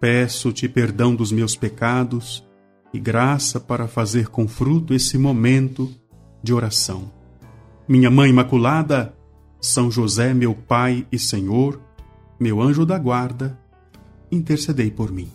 Peço-te perdão dos meus pecados e graça para fazer com fruto esse momento de oração. Minha Mãe Imaculada, São José, meu Pai e Senhor, meu anjo da guarda, intercedei por mim.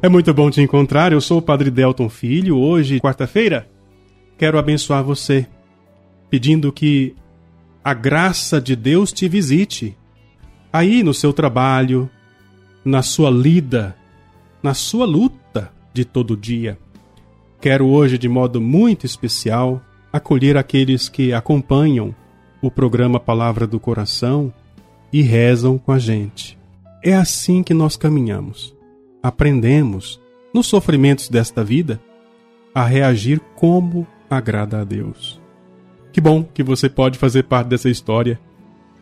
É muito bom te encontrar. Eu sou o Padre Delton Filho. Hoje, quarta-feira, quero abençoar você, pedindo que a graça de Deus te visite. Aí no seu trabalho, na sua lida, na sua luta de todo dia. Quero hoje, de modo muito especial, acolher aqueles que acompanham o programa Palavra do Coração e rezam com a gente. É assim que nós caminhamos. Aprendemos, nos sofrimentos desta vida, a reagir como agrada a Deus. Que bom que você pode fazer parte dessa história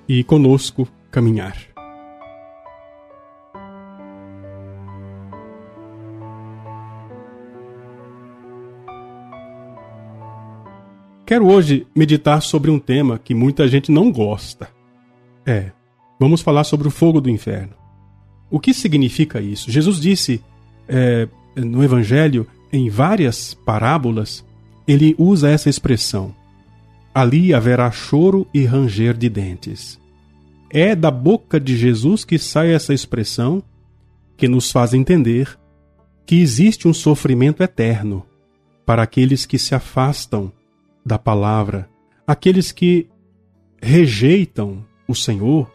e conosco caminhar. Quero hoje meditar sobre um tema que muita gente não gosta. É, vamos falar sobre o fogo do inferno. O que significa isso? Jesus disse é, no Evangelho, em várias parábolas, ele usa essa expressão ali haverá choro e ranger de dentes. É da boca de Jesus que sai essa expressão que nos faz entender que existe um sofrimento eterno para aqueles que se afastam da palavra, aqueles que rejeitam o Senhor,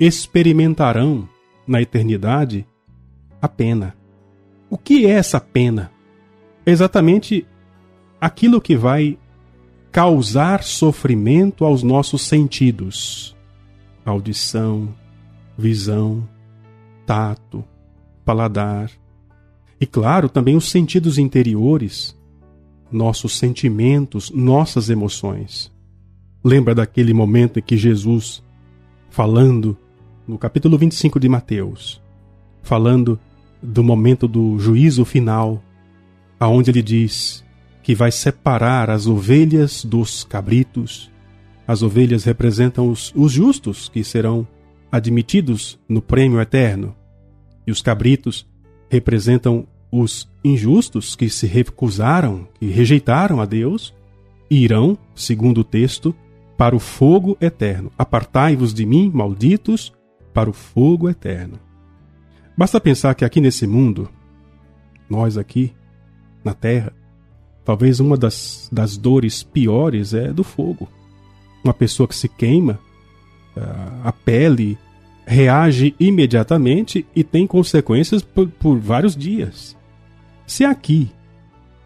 experimentarão na eternidade a pena. O que é essa pena? É exatamente aquilo que vai causar sofrimento aos nossos sentidos: audição, visão, tato, paladar. E claro, também os sentidos interiores, nossos sentimentos, nossas emoções. Lembra daquele momento em que Jesus, falando no capítulo 25 de Mateus, falando do momento do juízo final, aonde ele diz: que vai separar as ovelhas dos cabritos. As ovelhas representam os, os justos que serão admitidos no prêmio eterno, e os cabritos representam os injustos que se recusaram, que rejeitaram a Deus, e irão, segundo o texto, para o fogo eterno. Apartai-vos de mim, malditos, para o fogo eterno. Basta pensar que aqui nesse mundo, nós aqui, na terra, Talvez uma das, das dores piores é do fogo. Uma pessoa que se queima, a pele reage imediatamente e tem consequências por, por vários dias. Se aqui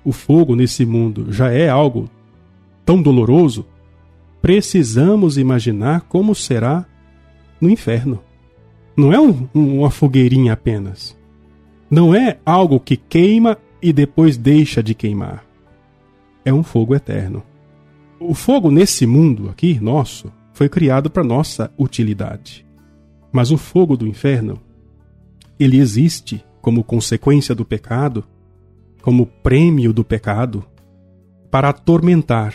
o fogo nesse mundo já é algo tão doloroso, precisamos imaginar como será no inferno. Não é um, uma fogueirinha apenas. Não é algo que queima e depois deixa de queimar é um fogo eterno. O fogo nesse mundo aqui, nosso, foi criado para nossa utilidade. Mas o fogo do inferno, ele existe como consequência do pecado, como prêmio do pecado, para atormentar,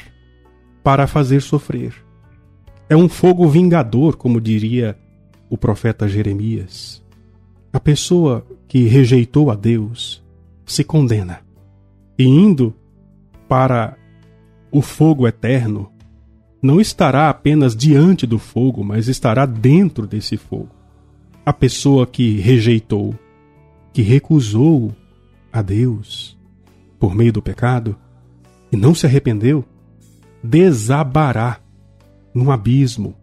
para fazer sofrer. É um fogo vingador, como diria o profeta Jeremias. A pessoa que rejeitou a Deus se condena. E indo para o fogo eterno, não estará apenas diante do fogo, mas estará dentro desse fogo. A pessoa que rejeitou, que recusou a Deus por meio do pecado e não se arrependeu, desabará num abismo,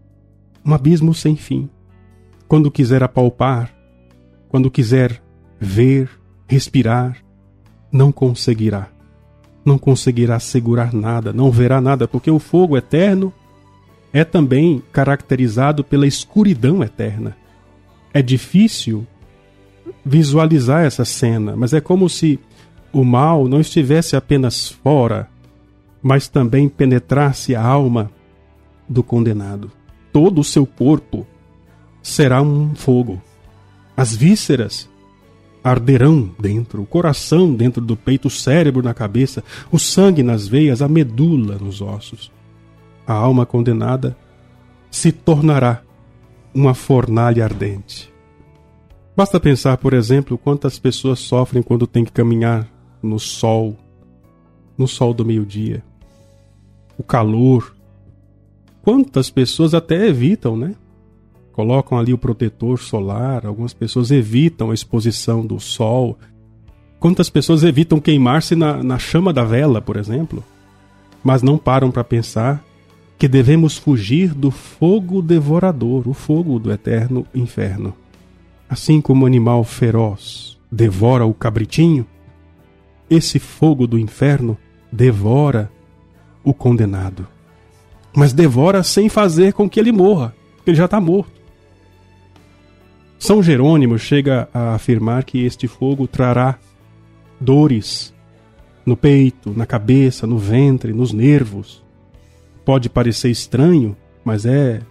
um abismo sem fim. Quando quiser apalpar, quando quiser ver, respirar, não conseguirá não conseguirá segurar nada, não verá nada, porque o fogo eterno é também caracterizado pela escuridão eterna. É difícil visualizar essa cena, mas é como se o mal não estivesse apenas fora, mas também penetrasse a alma do condenado. Todo o seu corpo será um fogo. As vísceras arderão dentro, o coração dentro do peito, o cérebro na cabeça, o sangue nas veias, a medula nos ossos. A alma condenada se tornará uma fornalha ardente. Basta pensar, por exemplo, quantas pessoas sofrem quando têm que caminhar no sol, no sol do meio-dia. O calor. Quantas pessoas até evitam, né? Colocam ali o protetor solar, algumas pessoas evitam a exposição do sol. Quantas pessoas evitam queimar-se na, na chama da vela, por exemplo? Mas não param para pensar que devemos fugir do fogo devorador, o fogo do eterno inferno. Assim como o animal feroz devora o cabritinho, esse fogo do inferno devora o condenado. Mas devora sem fazer com que ele morra, porque ele já está morto. São Jerônimo chega a afirmar que este fogo trará dores no peito, na cabeça, no ventre, nos nervos. Pode parecer estranho, mas é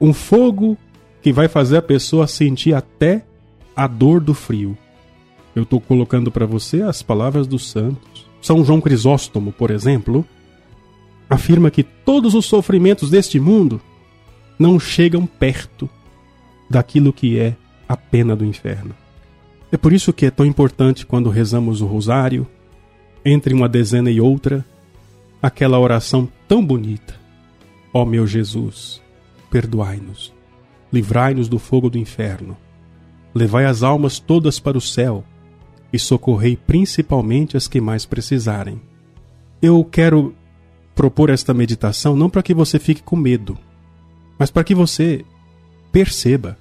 um fogo que vai fazer a pessoa sentir até a dor do frio. Eu estou colocando para você as palavras dos santos. São João Crisóstomo, por exemplo, afirma que todos os sofrimentos deste mundo não chegam perto daquilo que é a pena do inferno. É por isso que é tão importante quando rezamos o rosário, entre uma dezena e outra, aquela oração tão bonita: Ó oh meu Jesus, perdoai-nos, livrai-nos do fogo do inferno, levai as almas todas para o céu e socorrei principalmente as que mais precisarem. Eu quero propor esta meditação não para que você fique com medo, mas para que você perceba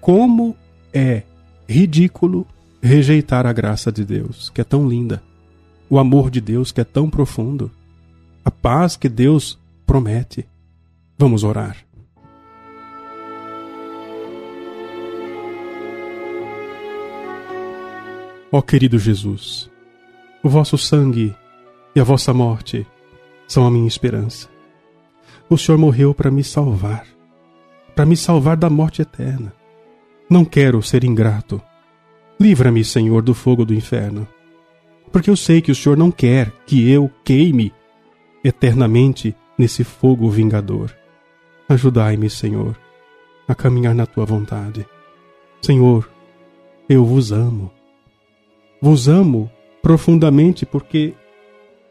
como é ridículo rejeitar a graça de Deus, que é tão linda, o amor de Deus, que é tão profundo, a paz que Deus promete. Vamos orar. Ó querido Jesus, o vosso sangue e a vossa morte são a minha esperança. O Senhor morreu para me salvar para me salvar da morte eterna. Não quero ser ingrato. Livra-me, Senhor, do fogo do inferno. Porque eu sei que o Senhor não quer que eu queime eternamente nesse fogo vingador. Ajudai-me, Senhor, a caminhar na tua vontade. Senhor, eu vos amo. Vos amo profundamente porque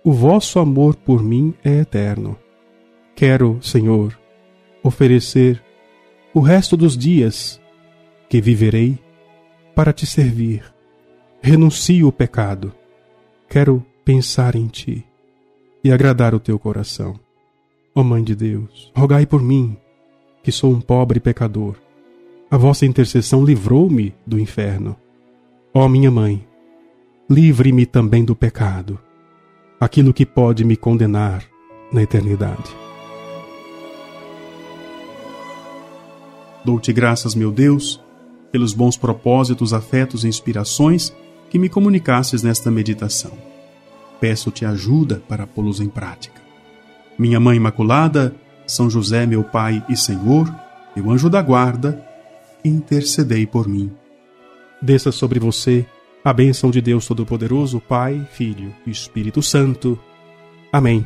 o vosso amor por mim é eterno. Quero, Senhor, oferecer o resto dos dias que viverei para te servir. Renuncio o pecado. Quero pensar em ti e agradar o teu coração. Ó Mãe de Deus, rogai por mim, que sou um pobre pecador. A vossa intercessão livrou-me do inferno. Ó minha Mãe, livre-me também do pecado, aquilo que pode me condenar na eternidade. Dou-te graças, meu Deus, pelos bons propósitos, afetos e inspirações que me comunicasses nesta meditação. Peço-te ajuda para pô-los em prática. Minha Mãe Imaculada, São José, meu Pai e Senhor, meu anjo da guarda, intercedei por mim. Desça sobre você a bênção de Deus Todo-Poderoso, Pai, Filho e Espírito Santo. Amém.